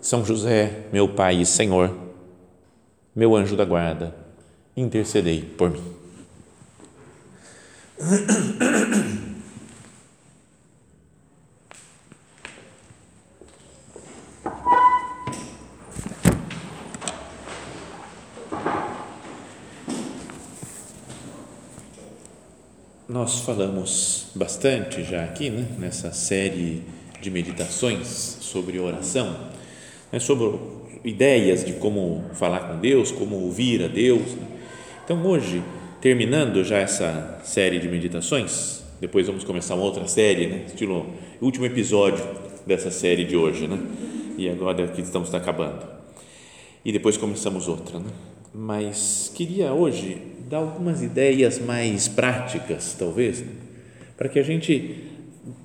são José, meu Pai e Senhor, meu anjo da guarda, intercedei por mim. Nós falamos bastante já aqui, né, nessa série de meditações sobre oração né, sobre ideias de como falar com Deus, como ouvir a Deus. Né. Então, hoje, terminando já essa série de meditações, depois vamos começar uma outra série, né, estilo último episódio dessa série de hoje, né? E agora que estamos acabando. E depois começamos outra, né? Mas queria hoje dar algumas ideias mais práticas, talvez, né? para que a gente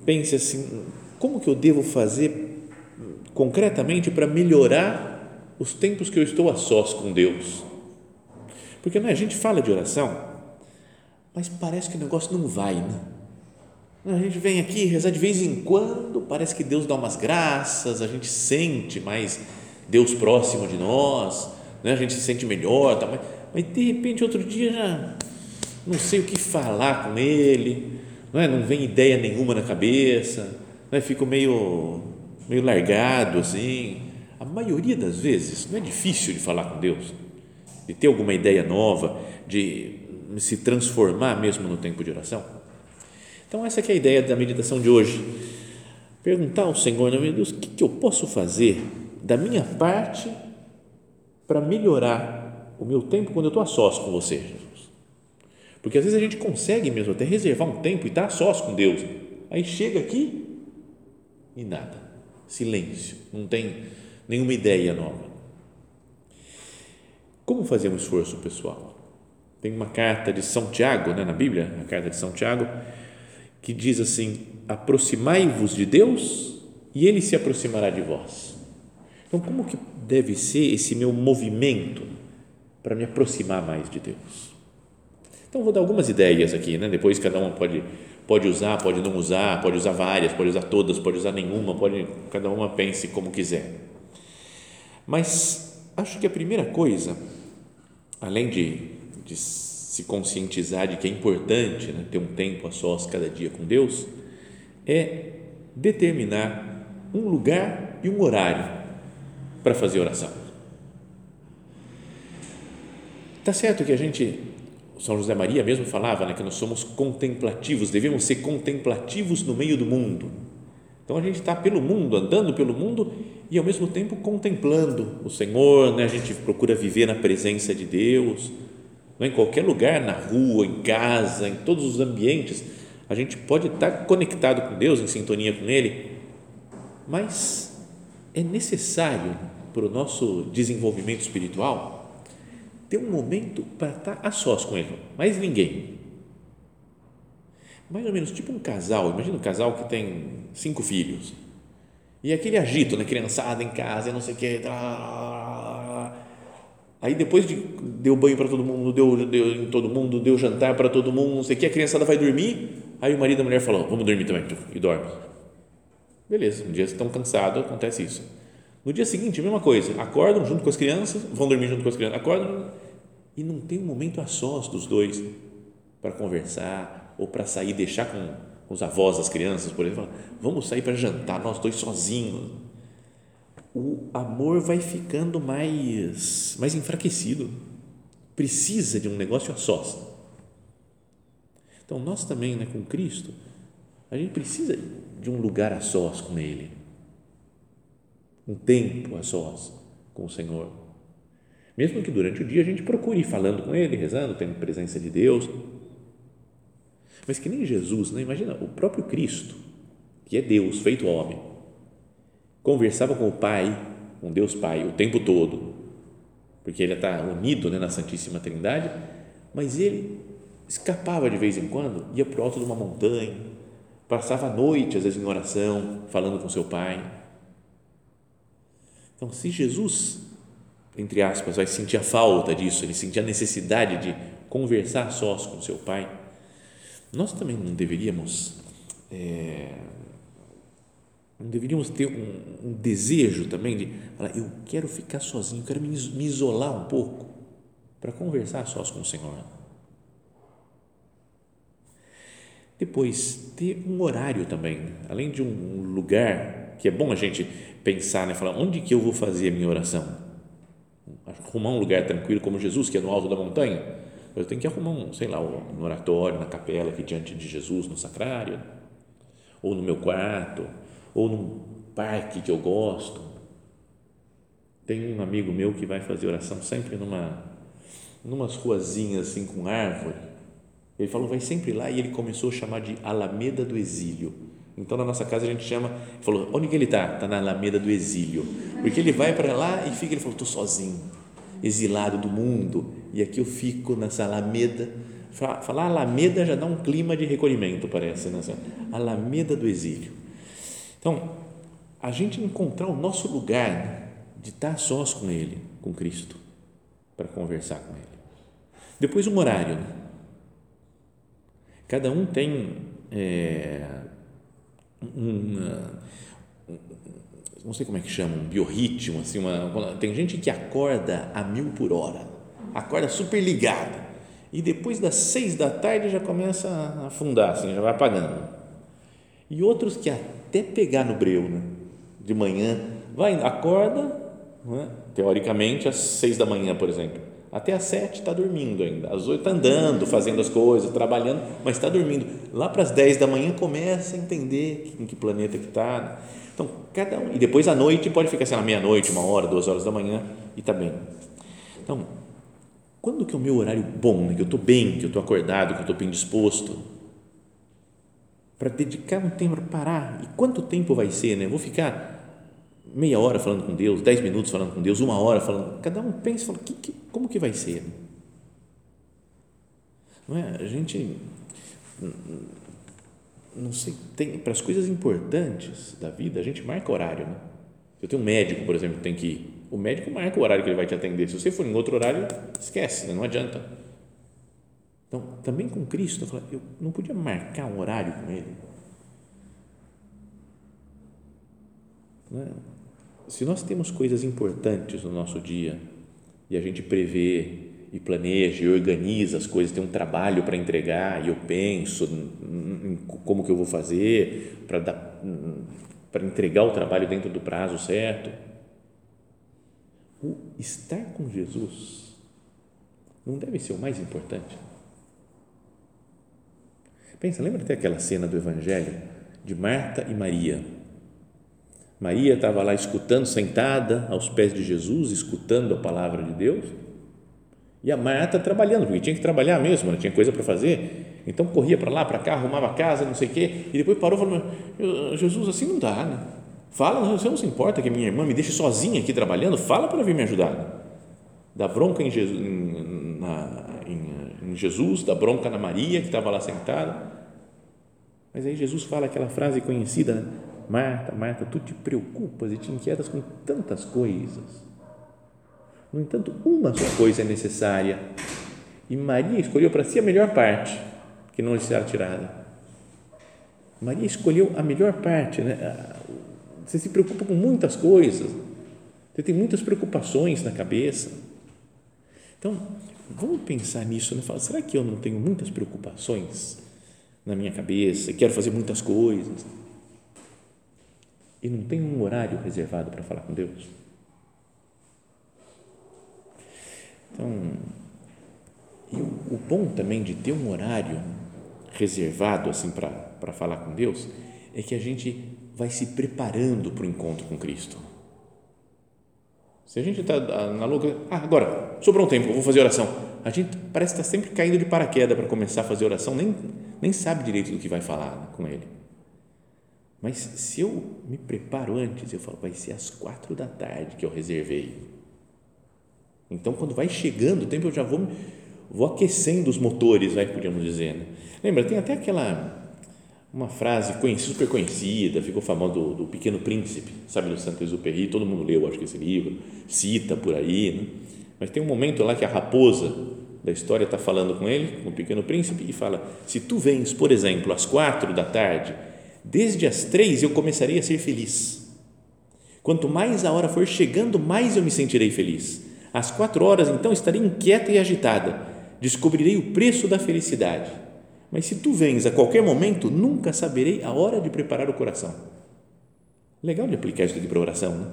pense assim, como que eu devo fazer concretamente para melhorar os tempos que eu estou a sós com Deus. Porque não é, a gente fala de oração, mas parece que o negócio não vai, né? A gente vem aqui rezar de vez em quando, parece que Deus dá umas graças, a gente sente mais Deus próximo de nós, né? a gente se sente melhor, tá? mas, mas de repente outro dia já não sei o que falar com Ele, não, é? não vem ideia nenhuma na cabeça, não é? fico meio meio largado assim. A maioria das vezes não é difícil de falar com Deus, de ter alguma ideia nova, de se transformar mesmo no tempo de oração. Então, essa é a ideia da meditação de hoje. Perguntar ao Senhor, meu Deus, o que, que eu posso fazer da minha parte para melhorar o meu tempo quando eu estou a sós com você, Jesus? Porque às vezes a gente consegue mesmo até reservar um tempo e estar tá a sós com Deus. Aí chega aqui e nada silêncio, não tem nenhuma ideia nova. Como fazer um esforço pessoal? Tem uma carta de São Tiago, né, na Bíblia, a carta de São Tiago, que diz assim: aproximai-vos de Deus e Ele se aproximará de vós. Então, como que deve ser esse meu movimento para me aproximar mais de Deus? Então, vou dar algumas ideias aqui, né? depois cada um pode pode usar, pode não usar, pode usar várias, pode usar todas, pode usar nenhuma, pode cada uma pense como quiser. Mas acho que a primeira coisa, além de, de se conscientizar de que é importante né, ter um tempo a sós cada dia com Deus, é determinar um lugar e um horário para fazer oração. Tá certo que a gente são José Maria mesmo falava né, que nós somos contemplativos, devemos ser contemplativos no meio do mundo. Então a gente está pelo mundo, andando pelo mundo e ao mesmo tempo contemplando o Senhor, né? a gente procura viver na presença de Deus, não é? em qualquer lugar, na rua, em casa, em todos os ambientes, a gente pode estar conectado com Deus, em sintonia com Ele, mas é necessário para o nosso desenvolvimento espiritual ter um momento para estar a sós com ele, mais ninguém. Mais ou menos tipo um casal, imagina um casal que tem cinco filhos e aquele agito, né, criançada em casa, não sei o que, aí depois de, deu banho para todo mundo, deu, deu em todo mundo, deu jantar para todo mundo, não sei o que, a criançada vai dormir, aí o marido e a mulher falam, vamos dormir também, e dorme. Beleza, um dia estão cansados, acontece isso no dia seguinte, a mesma coisa, acordam junto com as crianças, vão dormir junto com as crianças, acordam e não tem um momento a sós dos dois para conversar ou para sair, deixar com, os avós das crianças, por exemplo, vamos sair para jantar, nós dois sozinhos. O amor vai ficando mais, mais enfraquecido, precisa de um negócio a sós. Então, nós também, né, com Cristo, a gente precisa de um lugar a sós com Ele um tempo a sós com o Senhor. Mesmo que durante o dia a gente procure ir falando com Ele, rezando, tendo presença de Deus. Mas que nem Jesus, né? imagina, o próprio Cristo, que é Deus, feito homem, conversava com o Pai com Deus Pai o tempo todo, porque ele está unido né, na Santíssima Trindade, mas ele escapava de vez em quando, ia para o alto de uma montanha, passava a noite, às vezes, em oração, falando com seu pai. Então, se Jesus, entre aspas, vai sentir a falta disso, ele sentir a necessidade de conversar sós com seu pai, nós também não deveríamos é, não deveríamos ter um, um, desejo também de falar, eu quero ficar sozinho, quero me, me isolar um pouco para conversar sós com o Senhor. Depois, ter um horário também, além de um lugar que é bom a gente pensar, né, falar onde que eu vou fazer a minha oração. Arrumar um lugar tranquilo como Jesus, que é no alto da montanha. Eu tenho que arrumar um, sei lá, um oratório, na capela aqui diante de Jesus, no sacrário, ou no meu quarto, ou num parque que eu gosto. Tem um amigo meu que vai fazer oração sempre numa numas ruazinhas assim com árvore ele falou, vai sempre lá e ele começou a chamar de Alameda do Exílio. Então, na nossa casa a gente chama, falou, onde que ele está? Está na Alameda do Exílio. Porque ele vai para lá e fica, ele falou, estou sozinho, exilado do mundo, e aqui eu fico nessa Alameda. Falar Alameda já dá um clima de recolhimento, parece, né? Alameda do Exílio. Então, a gente encontrar o nosso lugar de estar sós com Ele, com Cristo, para conversar com Ele. Depois, um horário, né? Cada um tem é, uma, não sei como é que chama, um biorritmo, assim, uma, tem gente que acorda a mil por hora, acorda super ligada e depois das seis da tarde já começa a afundar, assim, já vai apagando. E outros que até pegar no breu, né? de manhã, vai, acorda, né? teoricamente às seis da manhã, por exemplo, até às sete está dormindo ainda. Às oito está andando, fazendo as coisas, trabalhando, mas está dormindo. Lá para as dez da manhã começa a entender em que planeta que está. Então, cada um. E depois à noite pode ficar, sei lá, meia-noite, uma hora, duas horas da manhã e está bem. Então, quando que é o meu horário bom, né? que eu estou bem, que eu estou acordado, que eu estou bem disposto? Para dedicar um tempo para parar. E quanto tempo vai ser, né? Vou ficar meia hora falando com Deus, dez minutos falando com Deus, uma hora falando. Cada um pensa fala: que, que, como que vai ser? Não é? A gente. Não sei, tem para as coisas importantes da vida, a gente marca horário. Né? Eu tenho um médico, por exemplo, tem que ir. O médico marca o horário que ele vai te atender. Se você for em outro horário, esquece, né? não adianta. Então, também com Cristo, eu, falei, eu não podia marcar um horário com Ele. Não é? Se nós temos coisas importantes no nosso dia e a gente prevê e planeja e organiza as coisas, tem um trabalho para entregar e eu penso em como que eu vou fazer para dar para entregar o trabalho dentro do prazo certo. O estar com Jesus não deve ser o mais importante. Pensa, lembra até aquela cena do Evangelho de Marta e Maria Maria estava lá escutando, sentada aos pés de Jesus, escutando a palavra de Deus. E a Marta trabalhando, porque tinha que trabalhar mesmo, né? tinha coisa para fazer. Então corria para lá, para cá, arrumava a casa, não sei o quê. E depois parou e falou: Jesus, assim não dá, né? Fala, você não se importa que minha irmã me deixe sozinha aqui trabalhando? Fala para vir me ajudar. Né? Dá bronca em Jesus, em, na, em, em Jesus, dá bronca na Maria, que estava lá sentada. Mas aí Jesus fala aquela frase conhecida, né? Marta, Marta, tu te preocupas e te inquietas com tantas coisas. No entanto, uma só coisa é necessária. E Maria escolheu para si a melhor parte, que não lhe será tirada. Maria escolheu a melhor parte. Né? Você se preocupa com muitas coisas. Você tem muitas preocupações na cabeça. Então, vamos pensar nisso. Né? Fala, será que eu não tenho muitas preocupações na minha cabeça? Quero fazer muitas coisas e não tem um horário reservado para falar com Deus. Então, e o, o bom também de ter um horário reservado assim para falar com Deus é que a gente vai se preparando para o encontro com Cristo. Se a gente está na louca, ah, agora, sobrou um tempo, eu vou fazer oração. A gente parece estar tá sempre caindo de paraquedas para começar a fazer oração, nem, nem sabe direito do que vai falar com Ele Mas se eu me preparo antes, eu falo, vai ser às quatro da tarde que eu reservei. Então, quando vai chegando o tempo, eu já vou, vou aquecendo os motores, vai, podíamos dizer. Né? Lembra, tem até aquela uma frase conhecida, super conhecida, ficou famosa do, do, Pequeno Príncipe, sabe, do Santo Exupéry, todo mundo leu, acho que esse livro, cita por aí, né? mas tem um momento lá que a raposa da história está falando com ele, com o Pequeno Príncipe, e fala, se tu vens, por exemplo, às quatro da tarde, desde as três eu começarei a ser feliz, quanto mais a hora for chegando, mais eu me sentirei feliz, às quatro horas, então, estarei inquieta e agitada, descobrirei o preço da felicidade, mas se tu vens a qualquer momento, nunca saberei a hora de preparar o coração. Legal de aplicar isso aqui para oração, né?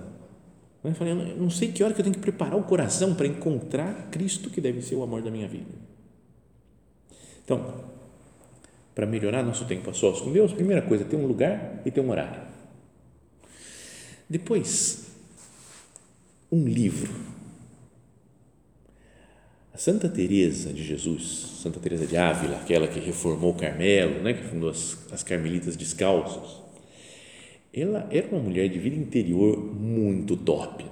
Eu falei, eu não sei que hora que eu tenho que preparar o coração para encontrar Cristo, que deve ser o amor da minha vida. Então, para melhorar nosso tempo a sós com Deus, primeira coisa, ter um lugar e ter um horário. Depois, um livro a Santa Teresa de Jesus, Santa Teresa de Ávila, aquela que reformou o Carmelo, né, que fundou as, as Carmelitas Descalços, ela era uma mulher de vida interior muito top,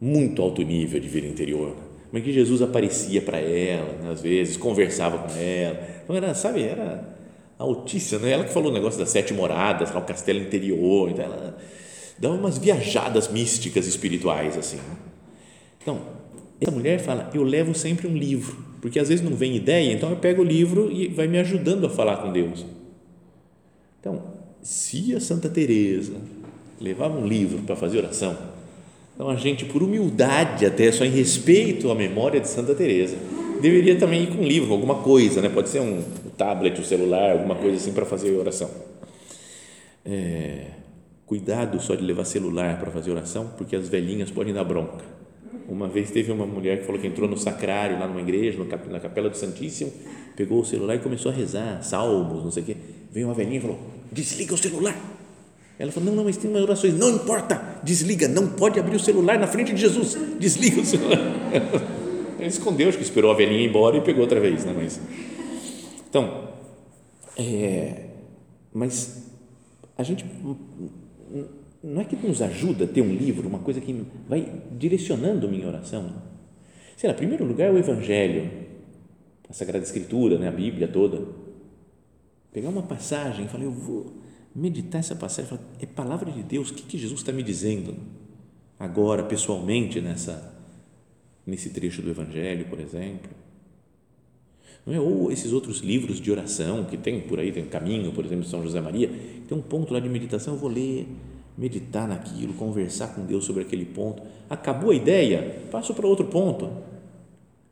muito alto nível de vida interior, mas que Jesus aparecia para ela, né, às vezes conversava com ela, então era, sabe, era altíssima, né? ela que falou o negócio das sete moradas, o castelo interior, então ela dava umas viajadas místicas espirituais assim. Então essa mulher fala: Eu levo sempre um livro, porque às vezes não vem ideia, então eu pego o livro e vai me ajudando a falar com Deus. Então, se a Santa Teresa levava um livro para fazer oração, então a gente, por humildade, até só em respeito à memória de Santa Teresa, deveria também ir com um livro, alguma coisa, né? Pode ser um tablet, um celular, alguma coisa assim para fazer oração. É, cuidado só de levar celular para fazer oração, porque as velhinhas podem dar bronca uma vez teve uma mulher que falou que entrou no sacrário, lá numa igreja, na capela do Santíssimo, pegou o celular e começou a rezar, salmos, não sei o quê. Veio uma velhinha e falou: desliga o celular. Ela falou: não, não, mas tem umas orações. Não importa, desliga, não pode abrir o celular na frente de Jesus, desliga o celular. Ele escondeu, acho que esperou a velhinha ir embora e pegou outra vez, né? Mas, então, é, mas a gente não é que nos ajuda a ter um livro, uma coisa que vai direcionando minha oração? Sei lá, em primeiro lugar, o Evangelho, a Sagrada Escritura, né, a Bíblia toda. Pegar uma passagem e falar, eu vou meditar essa passagem, falar, é palavra de Deus, o que, que Jesus está me dizendo agora, pessoalmente, nessa, nesse trecho do Evangelho, por exemplo? Não é? Ou esses outros livros de oração que tem por aí, tem Caminho, por exemplo, de São José Maria, tem um ponto lá de meditação, eu vou ler meditar naquilo, conversar com Deus sobre aquele ponto. Acabou a ideia? Passo para outro ponto.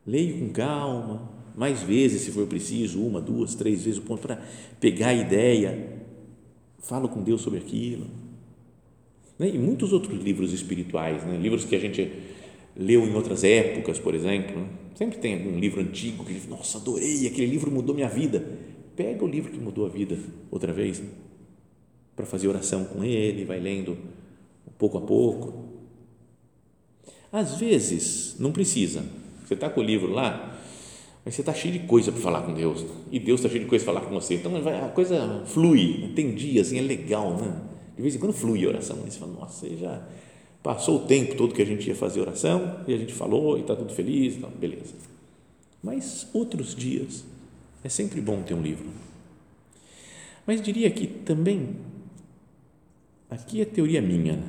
Leio com calma, mais vezes, se for preciso, uma, duas, três vezes o ponto para pegar a ideia. Falo com Deus sobre aquilo. Né? E muitos outros livros espirituais, né? livros que a gente leu em outras épocas, por exemplo. Né? Sempre tem algum livro antigo que, nossa, adorei, aquele livro mudou minha vida. Pega o livro que mudou a vida outra vez para fazer oração com ele, vai lendo pouco a pouco. Às vezes, não precisa. Você está com o livro lá, mas você está cheio de coisa para falar com Deus. E Deus está cheio de coisa para falar com você. Então, a coisa flui. Tem dias, assim, é legal, né? De vez em quando flui a oração. Você fala, nossa, você já passou o tempo todo que a gente ia fazer oração e a gente falou e está tudo feliz, então, beleza. Mas outros dias, é sempre bom ter um livro. Mas diria que também Aqui é teoria minha.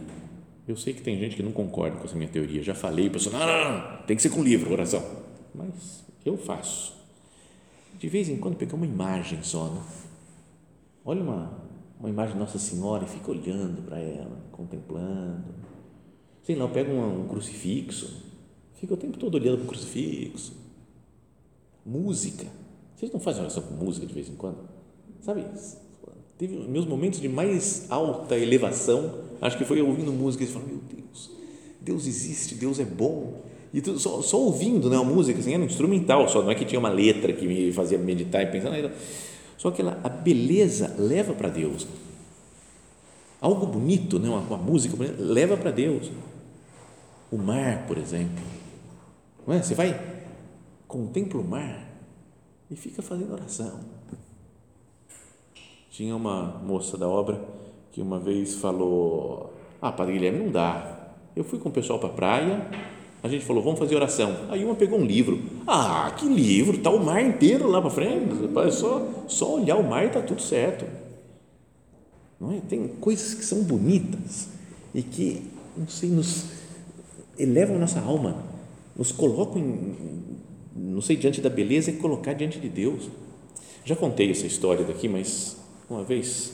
Eu sei que tem gente que não concorda com essa minha teoria. Já falei, pessoal, não, não, não, tem que ser com livro, oração. Mas eu faço. De vez em quando pegar uma imagem só, né? Olha uma, uma imagem de Nossa Senhora e fica olhando para ela, contemplando. Sei lá, eu pego um, um crucifixo, fica o tempo todo olhando para o crucifixo. Música. Vocês não fazem oração com música de vez em quando? Sabe? Teve meus momentos de mais alta elevação, acho que foi ouvindo música e falando, meu Deus, Deus existe, Deus é bom. E tudo, só, só ouvindo né, a música, assim, era instrumental, só não é que tinha uma letra que me fazia meditar e pensar, não, só que ela, a beleza leva para Deus. Algo bonito, né, uma, uma música leva para Deus. O mar, por exemplo. Não é? Você vai, contempla o mar e fica fazendo oração tinha uma moça da obra que uma vez falou: Ah, Padre Guilherme, não dá. Eu fui com o pessoal para a praia, a gente falou: Vamos fazer oração. Aí uma pegou um livro. Ah, que livro? Está o mar inteiro lá para frente. É só, só olhar o mar e está tudo certo. Não é? Tem coisas que são bonitas e que, não sei, nos elevam a nossa alma, nos colocam, em, não sei, diante da beleza e colocar diante de Deus. Já contei essa história daqui, mas uma vez,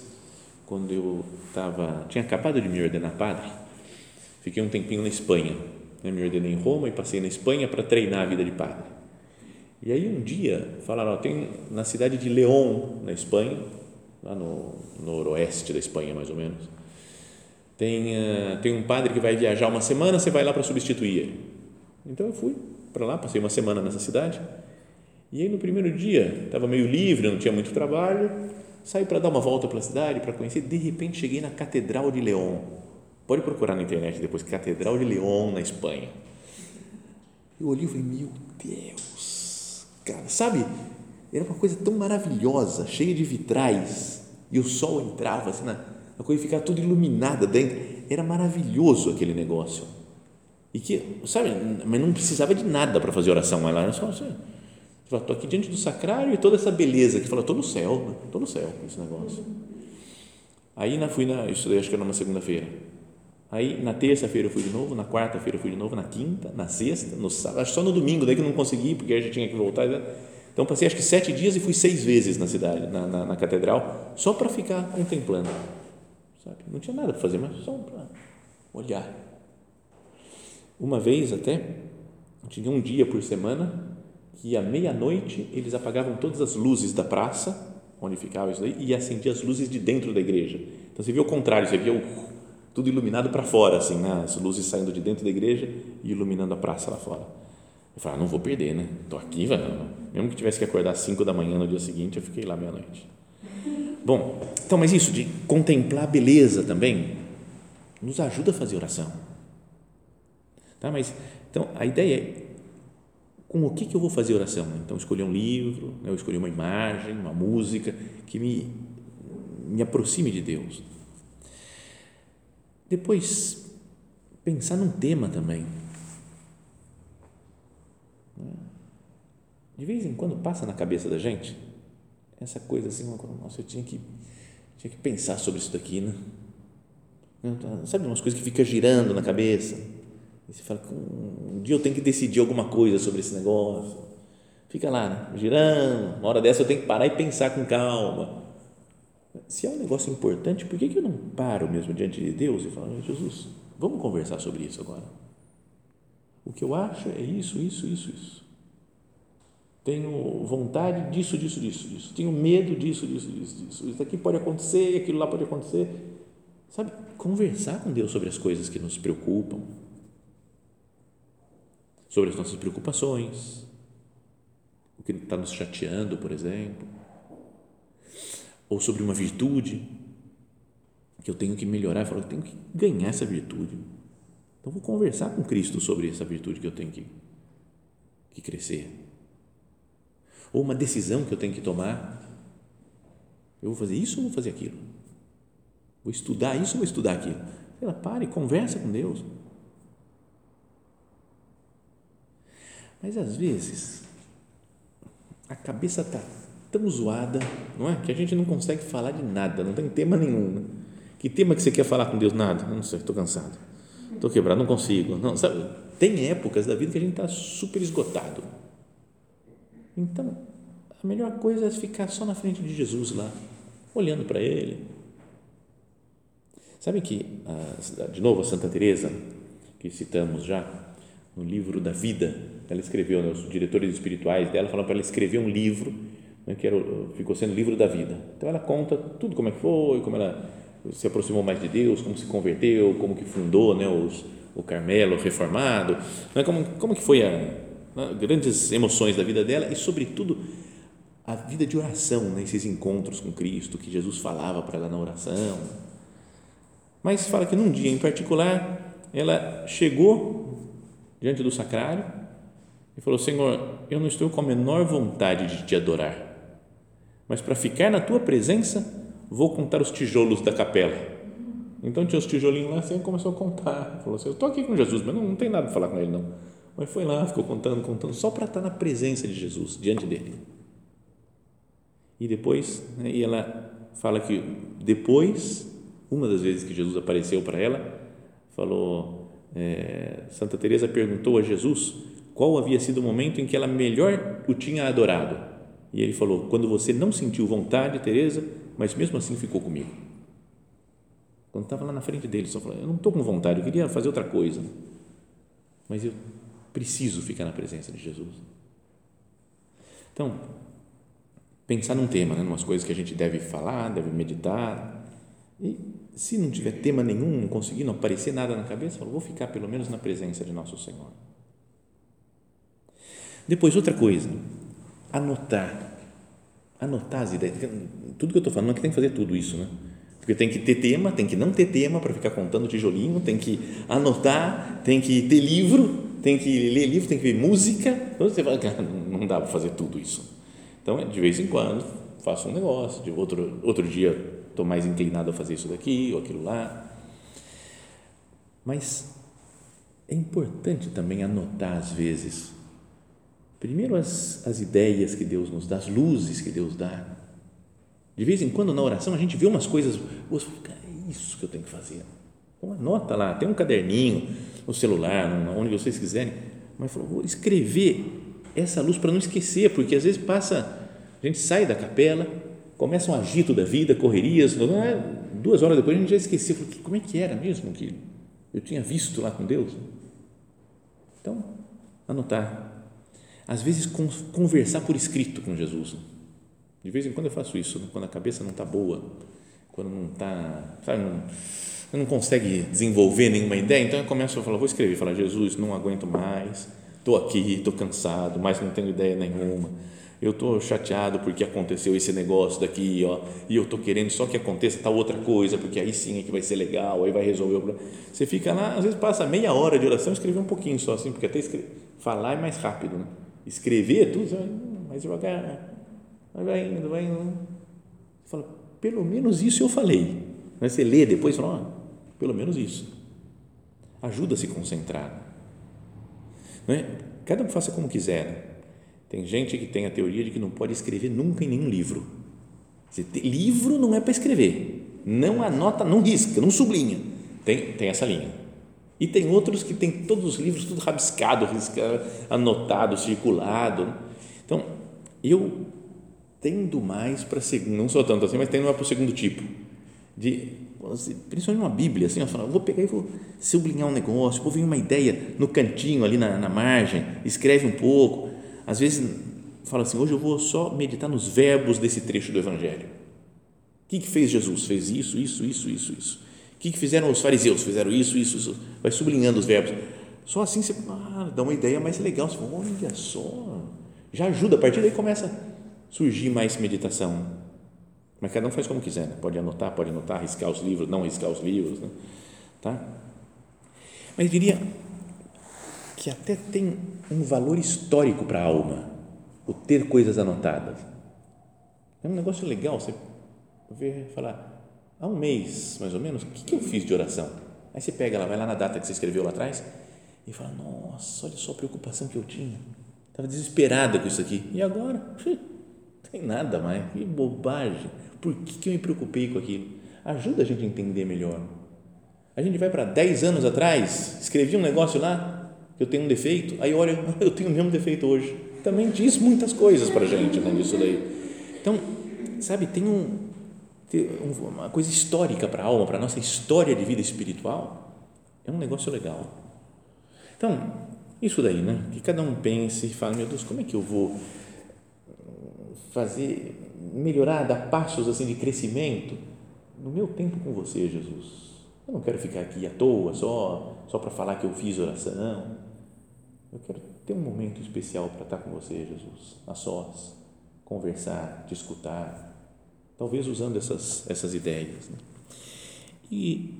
quando eu estava, tinha acabado de me ordenar padre, fiquei um tempinho na Espanha, né? me ordenei em Roma e passei na Espanha para treinar a vida de padre. E aí um dia falaram, ó, tem na cidade de León, na Espanha, lá no noroeste da Espanha mais ou menos, tem, uh, tem um padre que vai viajar uma semana, você vai lá para substituir ele. Então eu fui para lá, passei uma semana nessa cidade e aí no primeiro dia, estava meio livre, não tinha muito trabalho, saí para dar uma volta pela cidade, para conhecer, de repente cheguei na Catedral de León. Pode procurar na internet depois, Catedral de León, na Espanha. Eu olhei e falei, meu Deus, cara, sabe, era uma coisa tão maravilhosa, cheia de vitrais, e o sol entrava assim, na, a coisa ficava tudo iluminada dentro, era maravilhoso aquele negócio. E que, sabe, mas não precisava de nada para fazer oração, lá era só assim, Estou aqui diante do sacrário e toda essa beleza que fala, estou no céu, estou no céu com esse negócio. Aí na, fui na, estudei acho que era numa segunda-feira. Aí na terça-feira eu fui de novo, na quarta-feira eu fui de novo, na quinta, na sexta, no sábado, só no domingo, daí que eu não consegui, porque aí já tinha que voltar. Né? Então passei acho que sete dias e fui seis vezes na cidade, na, na, na catedral, só para ficar contemplando. Sabe? Não tinha nada para fazer, mas só para olhar. Uma vez até, tinha um dia por semana que à meia-noite eles apagavam todas as luzes da praça, onde ficava isso daí, e acendiam as luzes de dentro da igreja. Então você via o contrário, você via o, tudo iluminado para fora, assim, né? as luzes saindo de dentro da igreja e iluminando a praça lá fora. Eu falei, ah, não vou perder, né? Estou aqui, mesmo que tivesse que acordar às 5 da manhã no dia seguinte, eu fiquei lá meia-noite. Bom, então, mas isso de contemplar a beleza também nos ajuda a fazer oração. Tá? Mas, então, a ideia é com o que, que eu vou fazer oração? Então, escolher um livro, né? eu escolher uma imagem, uma música que me, me aproxime de Deus. Depois, pensar num tema também. De vez em quando passa na cabeça da gente essa coisa assim, nossa, eu tinha que, tinha que pensar sobre isso daqui, né? Sabe umas coisas que fica girando na cabeça? E você fala, um dia eu tenho que decidir alguma coisa sobre esse negócio. Fica lá, né? girando. Uma hora dessa eu tenho que parar e pensar com calma. Se é um negócio importante, por que, que eu não paro mesmo diante de Deus e falo, Jesus, vamos conversar sobre isso agora? O que eu acho é isso, isso, isso, isso. Tenho vontade disso, disso, disso, disso. Tenho medo disso, disso, disso, disso. Isso aqui pode acontecer, aquilo lá pode acontecer. Sabe, conversar com Deus sobre as coisas que nos preocupam, sobre as nossas preocupações, o que está nos chateando, por exemplo, ou sobre uma virtude que eu tenho que melhorar, eu falo, eu tenho que ganhar essa virtude. Então vou conversar com Cristo sobre essa virtude que eu tenho que, que crescer. Ou uma decisão que eu tenho que tomar. Eu vou fazer isso ou vou fazer aquilo? Vou estudar isso ou vou estudar aquilo? Ela para e conversa com Deus. Mas às vezes a cabeça está tão zoada, não é? Que a gente não consegue falar de nada, não tem tema nenhum. Né? Que tema que você quer falar com Deus? Nada. Não sei, estou cansado. Estou quebrado, não consigo. Não, sabe? Tem épocas da vida que a gente está super esgotado. Então, a melhor coisa é ficar só na frente de Jesus lá, olhando para Ele. Sabe que, de novo, a Santa Teresa que citamos já, no livro da vida, ela escreveu, né, os diretores espirituais dela falaram para ela escrever um livro, que era, ficou sendo livro da vida. Então ela conta tudo como é que foi, como ela se aproximou mais de Deus, como se converteu, como que fundou né, os, o Carmelo reformado, né, como, como que foi a né, grandes emoções da vida dela e sobretudo a vida de oração, né, esses encontros com Cristo que Jesus falava para ela na oração. Mas fala que num dia em particular ela chegou diante do sacrário e falou: Senhor, eu não estou com a menor vontade de te adorar, mas para ficar na tua presença, vou contar os tijolos da capela Então tinha os tijolinhos lá, assim, começou a contar. Falou assim: Eu estou aqui com Jesus, mas não, não tem nada para falar com ele, não. Mas foi lá, ficou contando, contando, só para estar na presença de Jesus, diante dele. E depois, né, e ela fala que depois, uma das vezes que Jesus apareceu para ela, falou: é, Santa Teresa perguntou a Jesus qual havia sido o momento em que ela melhor o tinha adorado. E ele falou: quando você não sentiu vontade, Teresa, mas mesmo assim ficou comigo. Quando estava lá na frente dele, só falou: eu não estou com vontade, eu queria fazer outra coisa, mas eu preciso ficar na presença de Jesus. Então, pensar num tema, né, umas coisas que a gente deve falar, deve meditar. E se não tiver tema nenhum, não conseguir, não aparecer nada na cabeça, falo, vou ficar pelo menos na presença de nosso Senhor. Depois, outra coisa, anotar. Anotar as ideias. Tudo que eu estou falando é que tem que fazer tudo isso, né? Porque tem que ter tema, tem que não ter tema para ficar contando tijolinho, tem que anotar, tem que ter livro, tem que ler livro, tem que ver música. Então você fala, cara, não dá para fazer tudo isso. Então, de vez em quando, faço um negócio, de outro, outro dia estou mais inclinado a fazer isso daqui ou aquilo lá. Mas é importante também anotar às vezes Primeiro, as, as ideias que Deus nos dá, as luzes que Deus dá. De vez em quando, na oração, a gente vê umas coisas boas, é isso que eu tenho que fazer. Então, anota lá, tem um caderninho no celular, onde vocês quiserem, mas falou, vou escrever essa luz para não esquecer, porque às vezes passa, a gente sai da capela, começa um agito da vida, correrias, duas horas depois a gente já esqueceu, como é que era mesmo que eu tinha visto lá com Deus? Então, anotar às vezes, conversar por escrito com Jesus. De vez em quando eu faço isso, né? quando a cabeça não está boa, quando não está, sabe, não, não consegue desenvolver nenhuma ideia, então eu começo a falar, vou escrever, falar, Jesus, não aguento mais, estou aqui, estou cansado, mas não tenho ideia nenhuma, eu estou chateado porque aconteceu esse negócio daqui, ó, e eu estou querendo só que aconteça tal outra coisa, porque aí sim é que vai ser legal, aí vai resolver o problema. Você fica lá, às vezes passa meia hora de oração, escrever um pouquinho só assim, porque até escrever, falar é mais rápido, né? Escrever tudo, vai mais devagar, vai indo, vai indo. Você fala, pelo menos isso eu falei. Você lê depois fala, oh, pelo menos isso. Ajuda a se concentrar. Não é? Cada um faça como quiser. Né? Tem gente que tem a teoria de que não pode escrever nunca em nenhum livro. Livro não é para escrever. Não anota, não risca, não sublinha. Tem, tem essa linha e tem outros que tem todos os livros tudo rabiscado, anotado, circulado. Então, eu tendo mais para segundo, não sou tanto assim, mas tendo mais para o segundo tipo, de principalmente uma Bíblia, assim, eu falo, vou pegar e vou sublinhar um negócio, vou ver uma ideia no cantinho ali na, na margem, escreve um pouco. Às vezes fala assim, hoje eu vou só meditar nos verbos desse trecho do Evangelho. O que, que fez Jesus? Fez isso, isso, isso, isso, isso que, que fizeram os fariseus? Fizeram isso, isso, isso. Vai sublinhando os verbos. Só assim você ah, dá uma ideia mais legal. Você fala, olha só. Já ajuda. A partir daí começa a surgir mais meditação. Mas cada um faz como quiser. Né? Pode anotar, pode anotar, riscar os livros, não riscar os livros. Né? Tá? Mas diria que até tem um valor histórico para a alma o ter coisas anotadas. É um negócio legal você ver, falar, há um mês, mais ou menos, o que, eu fiz de oração? Aí você pega lá, vai lá na data que você escreveu lá atrás e fala, nossa, olha só a preocupação que eu tinha. Estava desesperada com isso aqui. E agora? Não tem nada mais. Que bobagem. Por que, que eu me preocupei com aquilo? Ajuda a gente a entender melhor. A gente vai para 10 anos atrás, escrevi um negócio lá, eu tenho um defeito, aí olha, eu tenho o mesmo defeito hoje. Também diz muitas coisas para a gente né, disso daí. Então, sabe, tem um, uma coisa histórica para a alma, para a nossa história de vida espiritual, é um negócio legal. Então, isso daí, né? Que cada um pense e fale, meu Deus, como é que eu vou fazer, melhorar, dar passos assim de crescimento no meu tempo com você, Jesus? Eu não quero ficar aqui à toa, só, só para falar que eu fiz oração. Eu quero ter um momento especial para estar com você, Jesus, a sós, conversar, te escutar, talvez usando essas, essas ideias. Né? E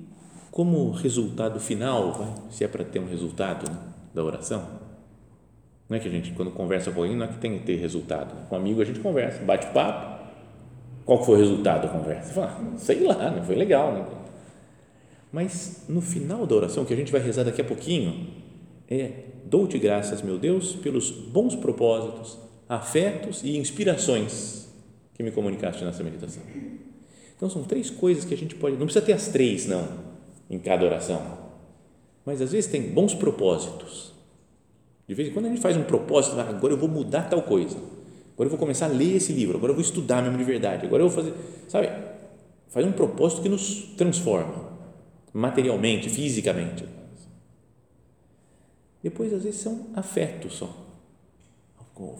como resultado final, se é para ter um resultado né, da oração, não é que a gente, quando conversa com alguém, não é que tem que ter resultado. Com um amigo a gente conversa, bate papo. Qual foi o resultado da conversa? Fala, ah, sei lá, foi legal. Né? Mas no final da oração, que a gente vai rezar daqui a pouquinho, é: Dou-te graças, meu Deus, pelos bons propósitos, afetos e inspirações que me comunicaste nessa meditação. Então, são três coisas que a gente pode. Não precisa ter as três, não, em cada oração. Mas às vezes tem bons propósitos. De vez em quando a gente faz um propósito, agora eu vou mudar tal coisa. Agora eu vou começar a ler esse livro. Agora eu vou estudar mesmo de verdade. Agora eu vou fazer. Sabe? Faz um propósito que nos transforma materialmente, fisicamente. Depois, às vezes, são afetos só.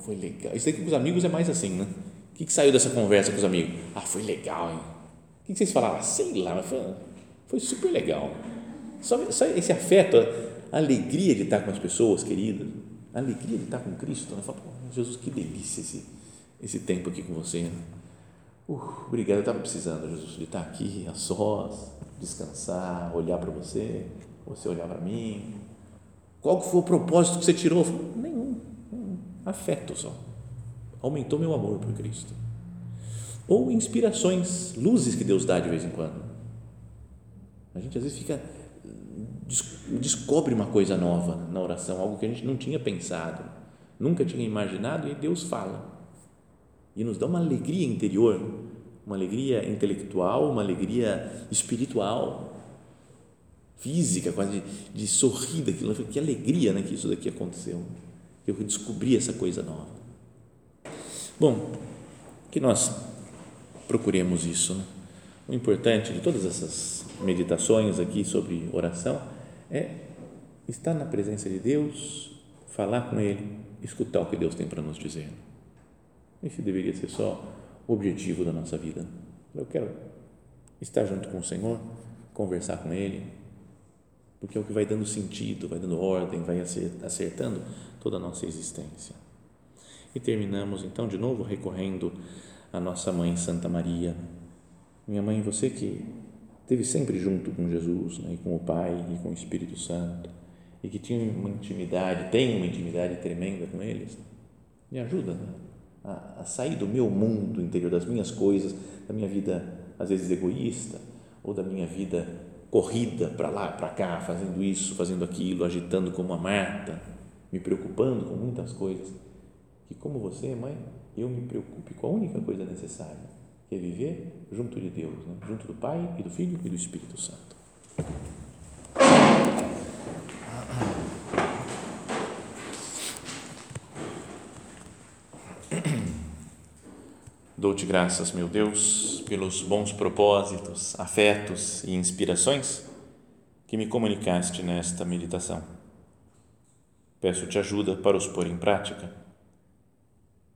Foi legal. Isso aí com os amigos é mais assim, né? O que, que saiu dessa conversa com os amigos? Ah, foi legal, hein? O que, que vocês falaram? Ah, sei lá, mas foi, foi super legal. Só, só esse afeto, a alegria de estar com as pessoas queridas, a alegria de estar com Cristo. Né? Fala, Jesus, que delícia esse, esse tempo aqui com você. Né? Uh, obrigado, eu estava precisando, Jesus, de estar aqui a sós, descansar, olhar para você, você olhar para mim. Qual foi o propósito que você tirou? Nenhum, nenhum, afeto só. Aumentou meu amor por Cristo. Ou inspirações, luzes que Deus dá de vez em quando. A gente às vezes fica descobre uma coisa nova na oração, algo que a gente não tinha pensado, nunca tinha imaginado e Deus fala. E nos dá uma alegria interior, uma alegria intelectual, uma alegria espiritual, física, quase de, sorrir daquilo. Que alegria né, que isso daqui aconteceu. Eu descobri essa coisa nova. Bom, que nós procuremos isso. Né? O importante de todas essas meditações aqui sobre oração é estar na presença de Deus, falar com Ele, escutar o que Deus tem para nos dizer. Esse deveria ser só o objetivo da nossa vida. Eu quero estar junto com o Senhor, conversar com Ele, porque é o que vai dando sentido, vai dando ordem, vai acertando toda a nossa existência. E terminamos então de novo recorrendo à nossa mãe Santa Maria. Minha mãe, você que esteve sempre junto com Jesus, né, e com o Pai e com o Espírito Santo, e que tinha uma intimidade, tem uma intimidade tremenda com eles, me ajuda né, a, a sair do meu mundo interior, das minhas coisas, da minha vida, às vezes egoísta, ou da minha vida corrida para lá, para cá, fazendo isso, fazendo aquilo, agitando como a Marta, me preocupando com muitas coisas, que como você, mãe, eu me preocupe com a única coisa necessária, que é viver junto de Deus, né? junto do Pai e do Filho e do Espírito Santo. Dou-te graças, meu Deus, pelos bons propósitos, afetos e inspirações que me comunicaste nesta meditação. Peço-te ajuda para os pôr em prática.